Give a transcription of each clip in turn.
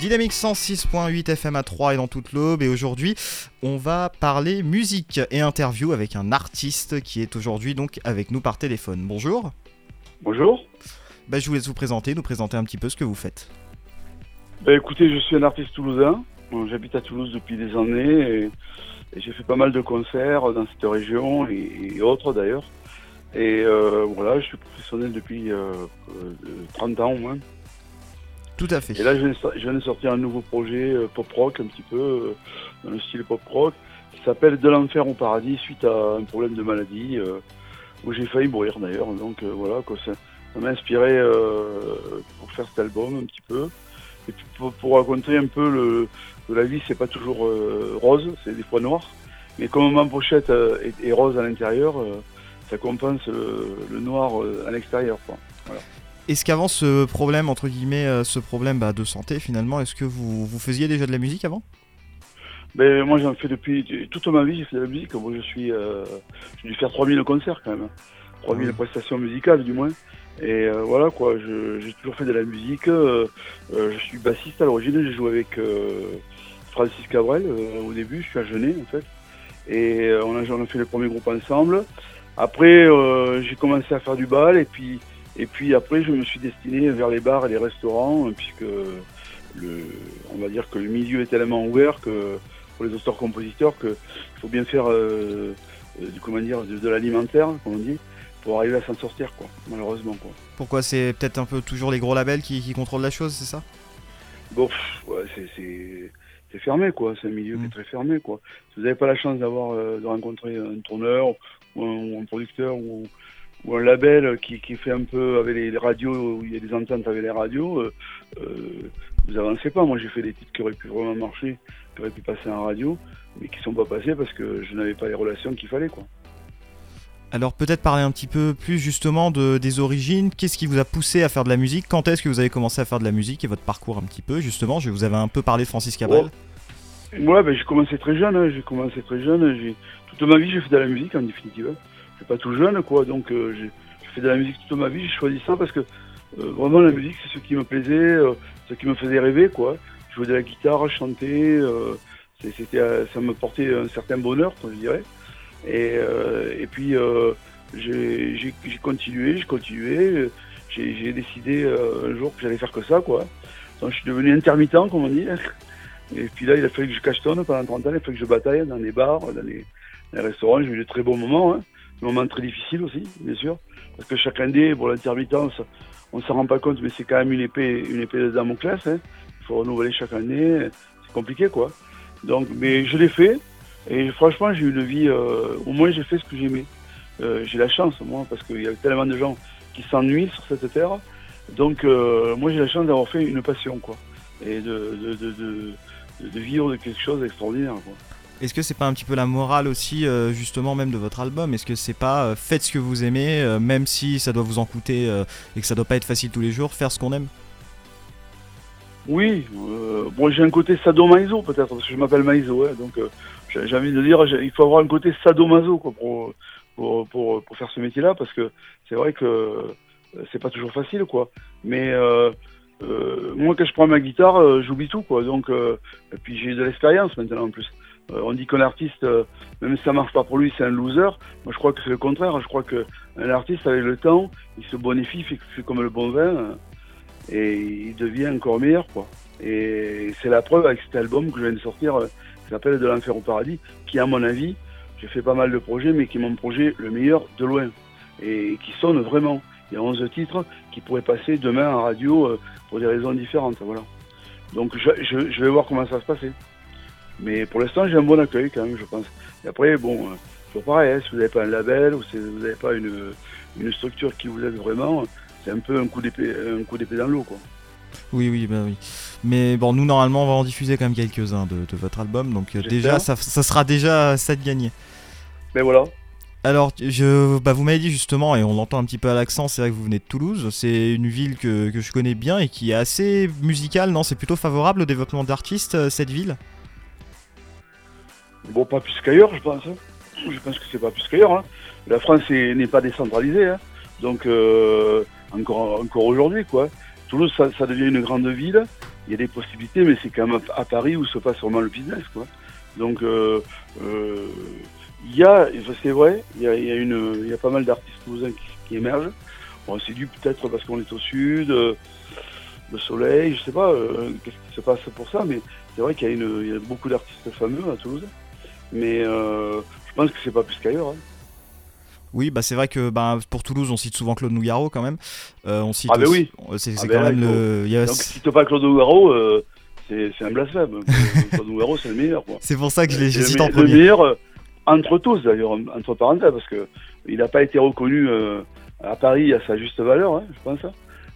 Dynamique 106.8 FM à 3 et dans toute l'aube. Et aujourd'hui, on va parler musique et interview avec un artiste qui est aujourd'hui donc avec nous par téléphone. Bonjour. Bonjour. Bah, je vous laisse vous présenter, nous présenter un petit peu ce que vous faites. Bah, écoutez, je suis un artiste toulousain. J'habite à Toulouse depuis des années et, j'ai fait pas mal de concerts dans cette région et, autres d'ailleurs. Et euh, voilà, je suis professionnel depuis 30 euh, ans au moins. Et là, je viens de sortir un nouveau projet euh, pop-rock, un petit peu, euh, dans le style pop-rock, qui s'appelle De l'enfer au paradis, suite à un problème de maladie, euh, où j'ai failli mourir d'ailleurs. Donc voilà, ça, m'a inspiré pour faire cet album un petit peu. Et puis pour, raconter un peu le, que la vie, c'est pas toujours rose, c'est des fois noir. Mais comme ma pochette est, rose à l'intérieur, ça compense le, noir à l'extérieur. Est-ce qu'avant ce problème, entre guillemets, euh, ce problème bah, de santé finalement, est-ce que vous, vous faisiez déjà de la musique avant? Ben, Moi j'en fais depuis toute ma vie, j'ai fait de la musique. Moi je suis, euh, j'ai dû faire 3000 concerts quand même, 3000 hein. prestations musicales du moins. Et euh, voilà quoi, j'ai toujours fait de la musique. je suis bassiste à l'origine, j'ai joué avec Francis Cabrel au début, je suis à Genet en fait. Et on a, on a fait le premier groupe ensemble. Après j'ai commencé à faire du bal et puis et puis après, je me suis destiné vers les bars et les restaurants, puisque le, on va dire que le milieu est tellement ouvert que pour les auteurs-compositeurs qu'il faut bien faire euh, du, comment dire, de, l'alimentaire, comme on dit, pour arriver à s'en sortir, quoi, malheureusement. Quoi. Pourquoi c'est peut-être un peu toujours les gros labels qui, contrôlent la chose, c'est ça? Bon, ouais, c'est fermé, quoi. C'est un milieu qui est mm. très fermé, quoi. Si vous n'avez pas la chance d'avoir euh, de rencontrer un tourneur ou un producteur ou, ou un label qui, qui, fait un peu avec les, radios, où il y a des ententes avec les radios, euh, euh, vous avancez pas. Moi, j'ai fait des titres qui auraient pu vraiment marcher, qui auraient pu passer en radio, mais qui sont pas passés parce que je n'avais pas les relations qu'il fallait, quoi. Alors peut-être parler un petit peu plus justement de, des origines. Qu'est-ce qui vous a poussé à faire de la musique? Quand est-ce que vous avez commencé à faire de la musique et votre parcours un petit peu? Justement Je vous avais un peu parlé de Francis Cabrel. Ouais, ben, j'ai commencé très jeune. Hein. J'ai commencé très jeune. Toute ma vie, j'ai fait de la musique en définitive pas tout jeune, quoi. Donc euh, j'ai fait de la musique toute ma vie. J'ai choisi ça parce que euh, vraiment la musique, c'est ce qui me plaisait, euh, ce qui me faisait rêver, quoi. Jouer de la guitare, chanter, c'était, ça me portait un certain bonheur, je dirais. Et, et puis j'ai continué, j'ai continué. J'ai décidé un jour que j'allais faire que ça, quoi. Donc je suis devenu intermittent, comme on dit. Et puis là, il a fallu que je cachetonne pendant 30 ans, il a fallu que je bataille dans les bars, dans les, restaurants. J'ai eu de très bons moments. Hein moment très difficile aussi, bien sûr, parce que chaque année, pour l'intermittence, on ne s'en rend pas compte, mais c'est quand même une épée, une épée de Damoclès. Hein. Il faut renouveler chaque année, c'est compliqué, quoi. Donc, mais je l'ai fait, et franchement, j'ai eu une vie. Euh, au moins, j'ai fait ce que j'aimais. Euh, j'ai la chance, moi, parce qu'il y a tellement de gens qui s'ennuient sur cette terre. Donc, euh, moi, j'ai la chance d'avoir fait une passion, quoi, et de, de, de, de vivre de quelque chose d'extraordinaire, quoi. Est-ce que c'est pas un petit peu la morale aussi, euh, justement, même de votre album? Est-ce que c'est pas euh, faites ce que vous aimez, euh, même si ça doit vous en coûter et que ça doit pas être facile tous les jours, faire ce qu'on aime? Oui, bon, j'ai un côté sadomaso peut-être, parce que je m'appelle Maïso, donc j'ai envie de dire, il faut avoir un côté sadomaso quoi, pour, pour, faire ce métier-là, parce que c'est vrai que c'est pas toujours facile, quoi. Mais moi, quand je prends ma guitare, j'oublie tout, quoi. Donc, et puis j'ai de l'expérience maintenant en plus. Euh, on dit qu'un artiste, euh, même si ça marche pas pour lui, c'est un loser. Moi, je crois que c'est le contraire. Je crois qu'un artiste, avec le temps, il se bonifie, fait, fait comme le bon vin, euh, et il devient encore meilleur. Et c'est la preuve avec cet album que je viens de sortir, qui s'appelle De l'enfer au paradis, qui, à mon avis, j'ai fait pas mal de projets, mais qui est mon projet le meilleur de loin, et qui sonne vraiment. Il y a 11 titres qui pourraient passer demain en radio pour des raisons différentes. Donc je, je vais voir comment ça va se passer. Mais pour l'instant, j'ai un bon accueil quand même, je pense. Et après, bon, euh, toujours pareil, hein, si vous n'avez pas un label ou si vous n'avez pas une, une, structure qui vous aide vraiment, c'est un peu un coup d'épée, un coup d'épée dans l'eau, quoi. Oui, oui, bah oui. Mais bon, nous normalement, on va en diffuser quand même quelques-uns de, votre album, donc euh, déjà, ça, ça, sera déjà ça de gagner. Mais voilà. Alors, je, bah, vous m'avez dit justement, et on l'entend un petit peu à l'accent, c'est vrai que vous venez de Toulouse. C'est une ville que, que, je connais bien et qui est assez musicale, non? C'est plutôt favorable au développement d'artistes, euh, cette ville? Bon, pas plus qu'ailleurs, je pense. Hein. Je pense que c'est pas plus qu'ailleurs. Hein. La France n'est pas décentralisée. Hein. Donc, euh, encore, aujourd'hui, quoi. Toulouse, ça, devient une grande ville. il y a des possibilités, mais c'est quand même à, Paris où se passe vraiment le business, quoi. Donc, euh, euh, il y a, c'est vrai, il y a, pas mal d'artistes toulousains qui, émergent. Bon, c'est dû peut-être parce qu'on est au sud, le soleil, je sais pas qu'est-ce qui se passe pour ça, mais c'est vrai qu'il y, a beaucoup d'artistes fameux à Toulouse. Mais je pense que c'est pas plus qu'ailleurs. Hein. Oui, bah c'est vrai que bah, pour Toulouse, on cite souvent Claude Nougaro quand même. Euh, on cite ah, ben oui. C'est ah, quand ben même le. Donc, si tu pas Claude Nougaro, euh, c'est un blasphème. Claude Nougaro, c'est le meilleur. C'est pour ça que je l'ai cité en premier. Le meilleur euh, entre tous, d'ailleurs, entre parenthèses, parce que il n'a pas été reconnu euh, à Paris à sa juste valeur, hein, je pense.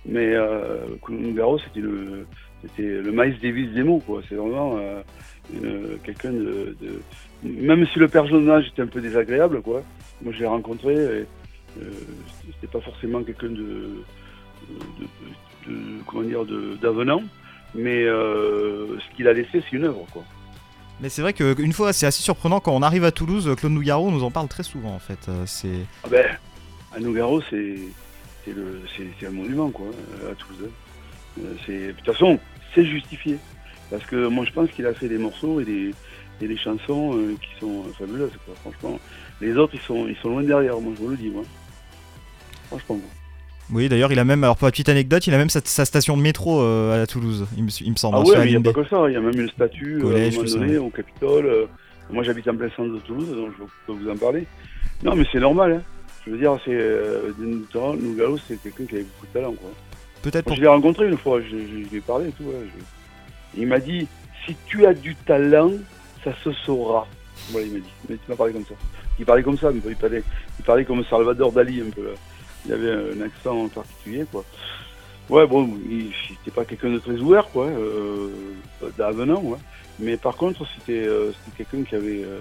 Mais euh, Claude Nougaro, c'était le, c'était le Miles Davis des mots, quoi. C'est vraiment quelqu'un de, de, Même si le personnage était un peu désagréable, quoi moi, je l'ai rencontré et euh, c'était pas forcément quelqu'un de, comment dire, d'avenant, mais euh, ce qu'il a laissé, c'est une œuvre, quoi. Mais c'est vrai qu'une fois, c'est assez surprenant quand on arrive à Toulouse, Claude Nougaro nous en parle très souvent en fait. Euh, c'est. Ah ben, à Nougaro, c'est c'est un monument quoi, à Toulouse. Hein. de toute façon, c'est justifié parce que moi je pense qu'il a fait des morceaux et des, et des chansons qui sont fabuleuses quoi. Franchement, les autres, ils sont, ils sont loin derrière, moi, je vous le dis, moi. Franchement. Oui, d'ailleurs, il a même, alors pour la petite anecdote, il a même sa, station de métro euh, à Toulouse, il me, semble. Ah ouais, il n'y a pas que ça, il y a même une statue euh, à un moment donné, au Capitole. Euh. moi, j'habite en plein centre de Toulouse, donc je peux vous en parler. Non, mais c'est normal, hein. Je veux dire, c'est euh, Nougalo, c'est quelqu'un qui avait beaucoup de talent, quoi. Peut-être pour... Je l'ai rencontré une fois, je, je, lui ai parlé et tout. Il m'a dit, si tu as du talent, ça se saura. Voilà, il m'a dit. Tu m'as parlé comme ça il parlait comme ça, mais il parlait, il parlait comme Salvador Dali un peu. Il avait un accent particulier, quoi. Ouais, bon, il n'était pas quelqu'un de très ouvert, quoi, euh, d'avenant. Mais par contre, c'était euh, quelqu'un qui avait, euh,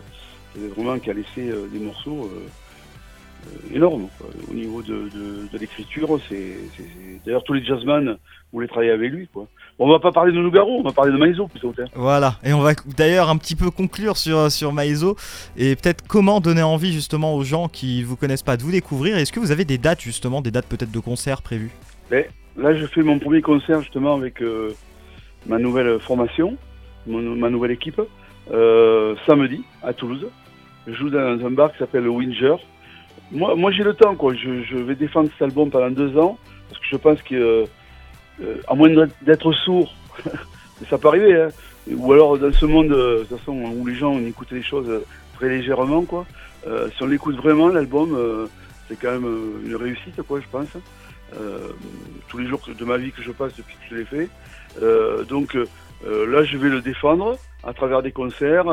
vraiment qui a laissé euh, des morceaux énormes, quoi. Au niveau de, de, de l'écriture, c'est d'ailleurs tous les jazzman voulaient travailler avec lui, quoi. On va pas parler de Nougaro, on va parler de Maizo plutôt. Voilà, et on va d'ailleurs un petit peu conclure sur, sur Maizo et peut-être comment donner envie justement aux gens qui vous connaissent pas de vous découvrir. Est-ce que vous avez des dates justement, des dates peut-être de concerts prévues? Mais Là, je fais mon premier concert justement avec euh, ma nouvelle formation, ma nouvelle équipe, euh, samedi à Toulouse. Je joue dans un bar qui s'appelle Winger. Moi, moi j'ai le temps, quoi. Je, je, vais défendre cet album pendant deux ans parce que je pense que euh, à moins d'être sourd, ça peut arriver, hein. ou alors dans ce monde de toute façon, où les gens écoutent les choses très légèrement, quoi. Euh, si on l'écoute vraiment, l'album, euh, c'est quand même une réussite, quoi, je pense. tous les jours de ma vie que je passe depuis que je l'ai fait. donc là, je vais le défendre à travers des concerts,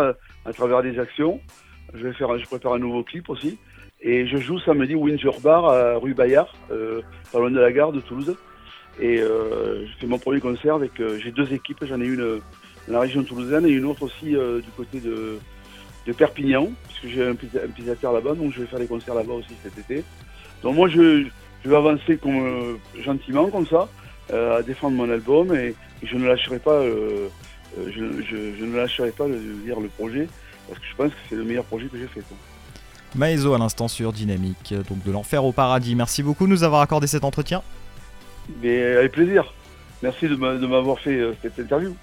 à travers des actions. Je vais faire, je prépare un nouveau clip aussi. Et je joue samedi Windsor Bar à rue Bayard, pas loin de la gare de Toulouse. Et euh, je fais mon premier concert avec. Euh, j'ai deux équipes, j'en ai une euh, dans la région toulousaine et une autre aussi euh, du côté de, de Perpignan, puisque j'ai un, un là-bas, donc je vais faire des concerts là-bas aussi cet été. Donc moi je, je vais avancer comme, gentiment comme ça, à défendre mon album et, je ne lâcherai pas, je, je, je, ne lâcherai pas de dire le projet parce que je pense que c'est le meilleur projet que j'ai fait. Quoi. Maëzo à l'instant sur Dynamique, donc de l'enfer au paradis. Merci beaucoup de nous avoir accordé cet entretien. Mais avec plaisir. Merci de m'avoir fait euh, cette interview.